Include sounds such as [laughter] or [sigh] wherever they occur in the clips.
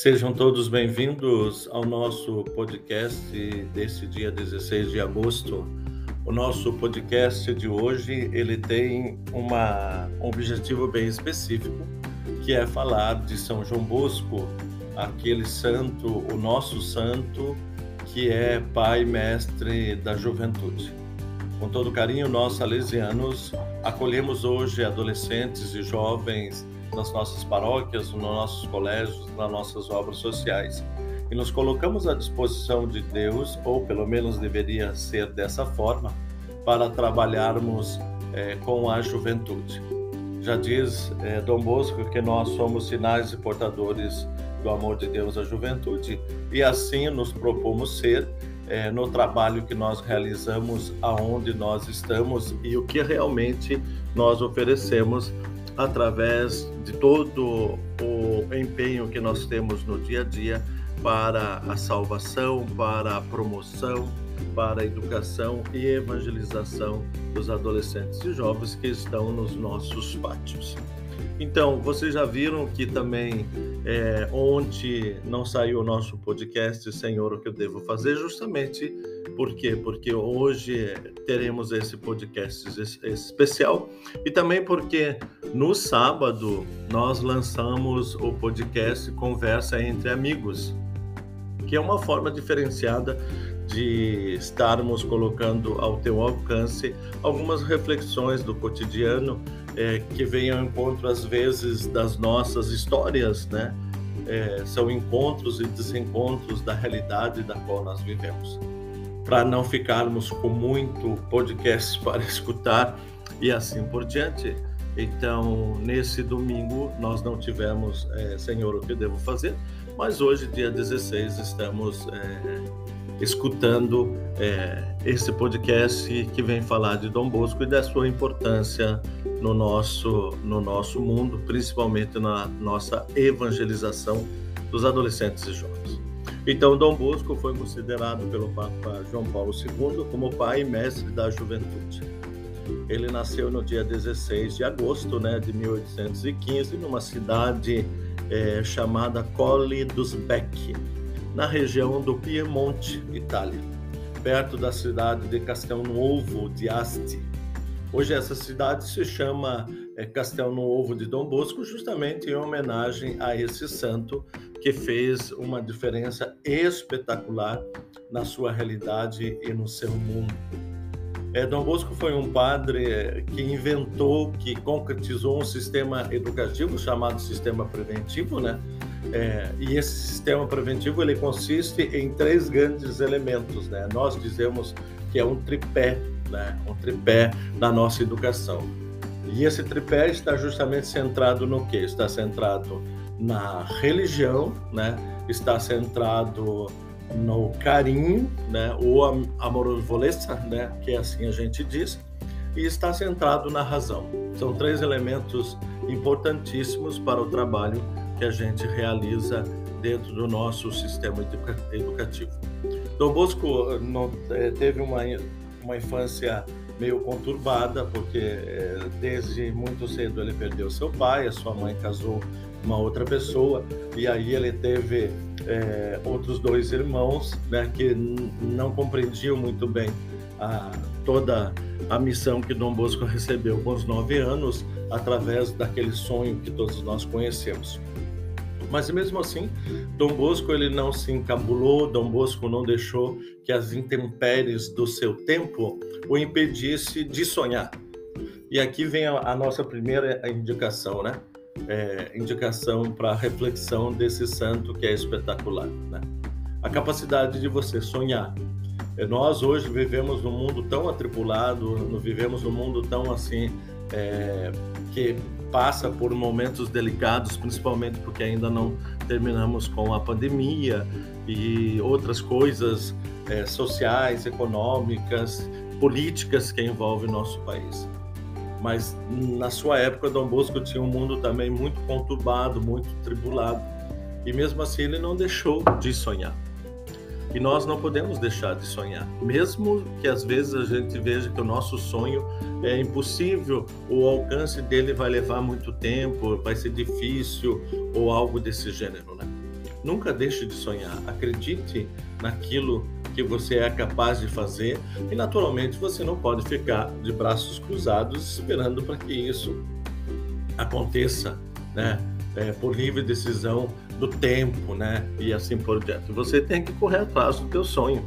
Sejam todos bem-vindos ao nosso podcast desse dia 16 de agosto. O nosso podcast de hoje, ele tem uma, um objetivo bem específico, que é falar de São João Bosco, aquele santo, o nosso santo, que é pai mestre da juventude. Com todo carinho, nós salesianos acolhemos hoje adolescentes e jovens nas nossas paróquias, nos nossos colégios, nas nossas obras sociais. E nos colocamos à disposição de Deus, ou pelo menos deveria ser dessa forma, para trabalharmos é, com a juventude. Já diz é, Dom Bosco que nós somos sinais e portadores do amor de Deus à juventude, e assim nos propomos ser é, no trabalho que nós realizamos, aonde nós estamos e o que realmente nós oferecemos através de todo o empenho que nós temos no dia a dia para a salvação, para a promoção, para a educação e evangelização dos adolescentes e jovens que estão nos nossos pátios. Então, vocês já viram que também é, ontem não saiu o nosso podcast Senhor, o que eu devo fazer? Justamente por quê? Porque hoje teremos esse podcast especial e também porque no sábado nós lançamos o podcast Conversa entre Amigos, que é uma forma diferenciada de estarmos colocando ao teu alcance algumas reflexões do cotidiano é, que vêm ao encontro às vezes das nossas histórias, né? É, são encontros e desencontros da realidade da qual nós vivemos. Para não ficarmos com muito podcast [laughs] para escutar e assim por diante. Então, nesse domingo, nós não tivemos é, Senhor, o que devo fazer? Mas hoje, dia 16, estamos é, escutando é, esse podcast que vem falar de Dom Bosco e da sua importância no nosso, no nosso mundo, principalmente na nossa evangelização dos adolescentes e jovens. Então, Dom Bosco foi considerado pelo Papa João Paulo II como pai e mestre da juventude. Ele nasceu no dia 16 de agosto né, de 1815, numa cidade é, chamada Colle dos Becchi, na região do Piemonte, Itália, perto da cidade de Castelnuovo di Asti. Hoje essa cidade se chama é, Castelnuovo de Dom Bosco, justamente em homenagem a esse santo que fez uma diferença espetacular na sua realidade e no seu mundo. É, Dom Bosco foi um padre é, que inventou, que concretizou um sistema educativo chamado sistema preventivo, né? É, e esse sistema preventivo ele consiste em três grandes elementos, né? Nós dizemos que é um tripé, né? Um tripé na nossa educação. E esse tripé está justamente centrado no que? Está centrado na religião, né? Está centrado no carinho, né? Ou amorovoleza, né? Que assim a gente diz. E está centrado na razão. São três elementos importantíssimos para o trabalho que a gente realiza dentro do nosso sistema educa educativo. Dom Bosco não, é, teve uma, uma infância meio conturbada, porque é, desde muito cedo ele perdeu seu pai, a sua mãe casou uma outra pessoa, e aí ele teve é, outros dois irmãos né, que não compreendiam muito bem a, toda a missão que Dom Bosco recebeu com os nove anos, através daquele sonho que todos nós conhecemos. Mas mesmo assim, Dom Bosco ele não se encabulou, Dom Bosco não deixou que as intempéries do seu tempo o impedisse de sonhar. E aqui vem a, a nossa primeira indicação, né? É, indicação para reflexão desse santo que é espetacular, né? A capacidade de você sonhar. É, nós hoje vivemos num mundo tão atribulado, vivemos num mundo tão assim é, que passa por momentos delicados, principalmente porque ainda não terminamos com a pandemia e outras coisas é, sociais, econômicas, políticas que envolvem o nosso país. Mas na sua época, Dom Bosco tinha um mundo também muito conturbado, muito tribulado. E mesmo assim, ele não deixou de sonhar. E nós não podemos deixar de sonhar, mesmo que às vezes a gente veja que o nosso sonho é impossível, o alcance dele vai levar muito tempo, vai ser difícil ou algo desse gênero, né? Nunca deixe de sonhar. Acredite naquilo que você é capaz de fazer e, naturalmente, você não pode ficar de braços cruzados esperando para que isso aconteça, né? É, por livre decisão do tempo, né? E assim por diante. Você tem que correr atrás do teu sonho.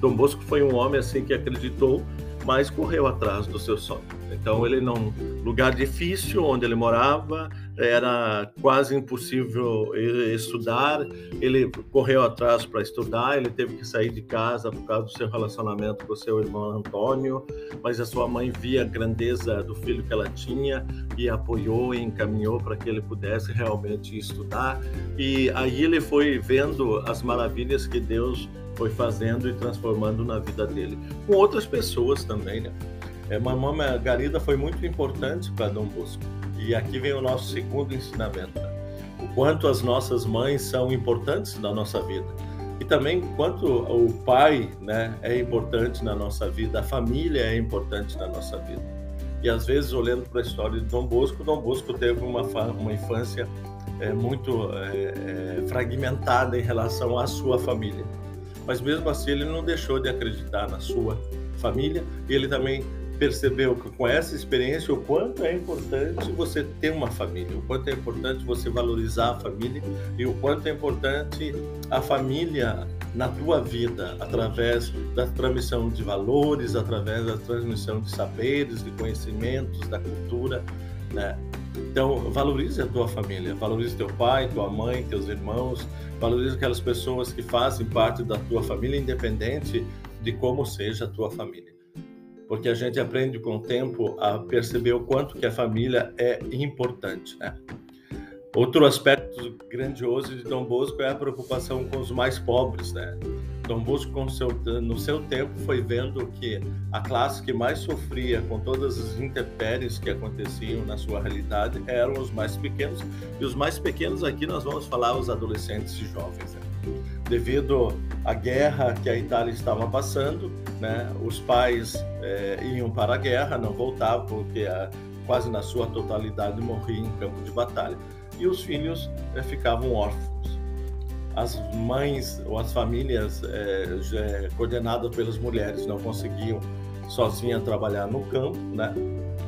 Dom Bosco foi um homem assim que acreditou, mas correu atrás do seu sonho. Então ele não lugar difícil onde ele morava, era quase impossível estudar. Ele correu atrás para estudar, ele teve que sair de casa por causa do seu relacionamento com seu irmão Antônio, mas a sua mãe via a grandeza do filho que ela tinha e apoiou e encaminhou para que ele pudesse realmente estudar. E aí ele foi vendo as maravilhas que Deus foi fazendo e transformando na vida dele. Com outras pessoas também, né? É, Mamãe Margarida foi muito importante para Dom Bosco e aqui vem o nosso segundo ensinamento: né? o quanto as nossas mães são importantes na nossa vida e também quanto o pai, né, é importante na nossa vida, a família é importante na nossa vida. E às vezes olhando para a história de Dom Bosco, Dom Bosco teve uma uma infância é, muito é, é, fragmentada em relação à sua família. Mas mesmo assim ele não deixou de acreditar na sua família e ele também percebeu que com essa experiência o quanto é importante você ter uma família, o quanto é importante você valorizar a família e o quanto é importante a família na tua vida através da transmissão de valores, através da transmissão de saberes, de conhecimentos, da cultura, né? Então, valorize a tua família, valorize teu pai, tua mãe, teus irmãos, valorize aquelas pessoas que fazem parte da tua família, independente de como seja a tua família porque a gente aprende com o tempo a perceber o quanto que a família é importante, né? Outro aspecto grandioso de Dom Bosco é a preocupação com os mais pobres, né? Dom Bosco, seu, no seu tempo, foi vendo que a classe que mais sofria com todas as intempéries que aconteciam na sua realidade eram os mais pequenos. E os mais pequenos aqui nós vamos falar os adolescentes e jovens. Né? Devido à guerra que a Itália estava passando, né, os pais é, iam para a guerra, não voltavam porque a, quase na sua totalidade morriam em campo de batalha. E os filhos é, ficavam órfãos as mães ou as famílias é, coordenadas pelas mulheres não conseguiam sozinhas trabalhar no campo, né?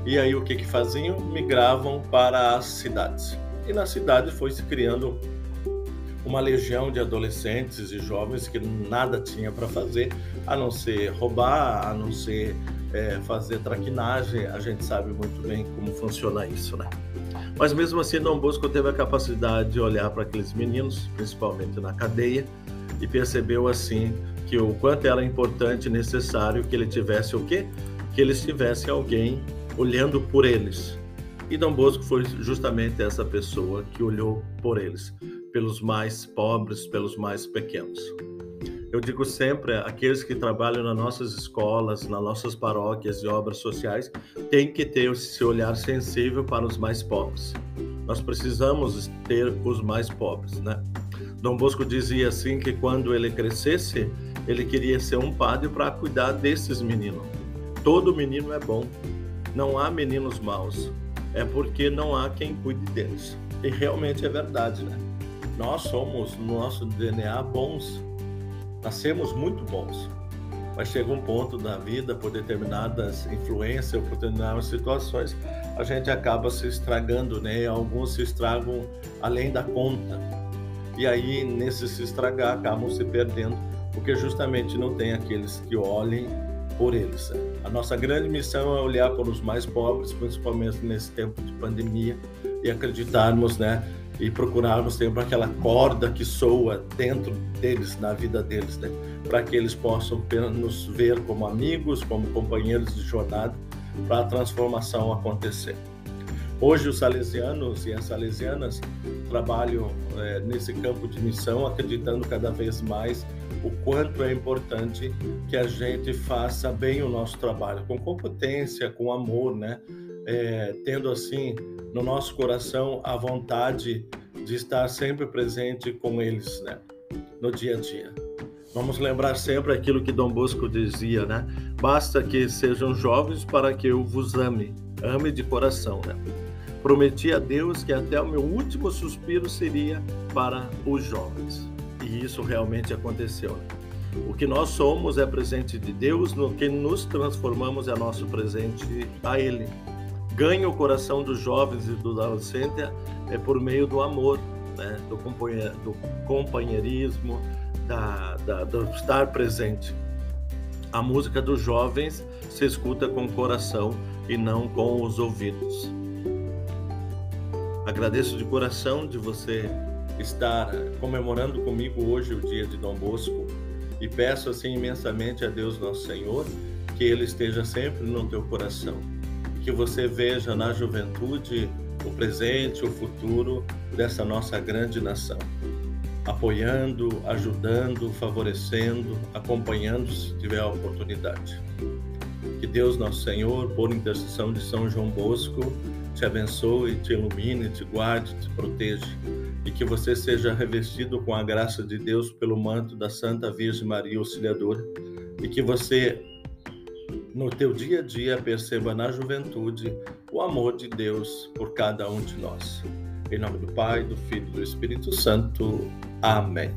E aí o que que faziam? Migravam para as cidades. E na cidade foi se criando uma legião de adolescentes e jovens que nada tinha para fazer a não ser roubar, a não ser é, fazer traquinagem. A gente sabe muito bem como funciona isso, né? Mas mesmo assim, Dom Bosco teve a capacidade de olhar para aqueles meninos, principalmente na cadeia, e percebeu assim que o quanto era importante e necessário que ele tivesse o quê? Que eles tivessem alguém olhando por eles. E Dom Bosco foi justamente essa pessoa que olhou por eles, pelos mais pobres, pelos mais pequenos. Eu digo sempre, aqueles que trabalham nas nossas escolas, nas nossas paróquias e obras sociais, têm que ter esse olhar sensível para os mais pobres. Nós precisamos ter os mais pobres, né? Dom Bosco dizia assim que quando ele crescesse, ele queria ser um padre para cuidar desses meninos. Todo menino é bom. Não há meninos maus. É porque não há quem cuide deles. E realmente é verdade, né? Nós somos, no nosso DNA, bons nascemos muito bons, mas chega um ponto da vida, por determinadas influências por determinadas situações, a gente acaba se estragando, né? Alguns se estragam além da conta. E aí, nesse se estragar, acabam se perdendo, porque justamente não tem aqueles que olhem por eles. A nossa grande missão é olhar para os mais pobres, principalmente nesse tempo de pandemia, e acreditarmos, né, e procurarmos sempre aquela corda que soa dentro deles, na vida deles, né? para que eles possam nos ver como amigos, como companheiros de jornada, para a transformação acontecer. Hoje, os salesianos e as salesianas trabalham é, nesse campo de missão, acreditando cada vez mais o quanto é importante que a gente faça bem o nosso trabalho, com competência, com amor, né? É, tendo assim no nosso coração a vontade de estar sempre presente com eles, né? No dia a dia. Vamos lembrar sempre aquilo que Dom Bosco dizia, né? Basta que sejam jovens para que eu vos ame, ame de coração, né? Prometi a Deus que até o meu último suspiro seria para os jovens. e isso realmente aconteceu. O que nós somos é presente de Deus, no que nos transformamos é nosso presente a Ele. Ganha o coração dos jovens e do adolescentes é por meio do amor, né? do, do companheirismo, da, da, do estar presente. A música dos jovens se escuta com o coração e não com os ouvidos. Agradeço de coração de você estar comemorando comigo hoje o dia de Dom Bosco e peço assim imensamente a Deus nosso Senhor que ele esteja sempre no teu coração, que você veja na juventude o presente, o futuro dessa nossa grande nação, apoiando, ajudando, favorecendo, acompanhando se tiver a oportunidade. Que Deus nosso Senhor, por intercessão de São João Bosco, te abençoe, te ilumine, te guarde, te proteja. E que você seja revestido com a graça de Deus pelo manto da Santa Virgem Maria Auxiliadora. E que você no teu dia a dia perceba na juventude o amor de Deus por cada um de nós. Em nome do Pai, do Filho e do Espírito Santo. Amém.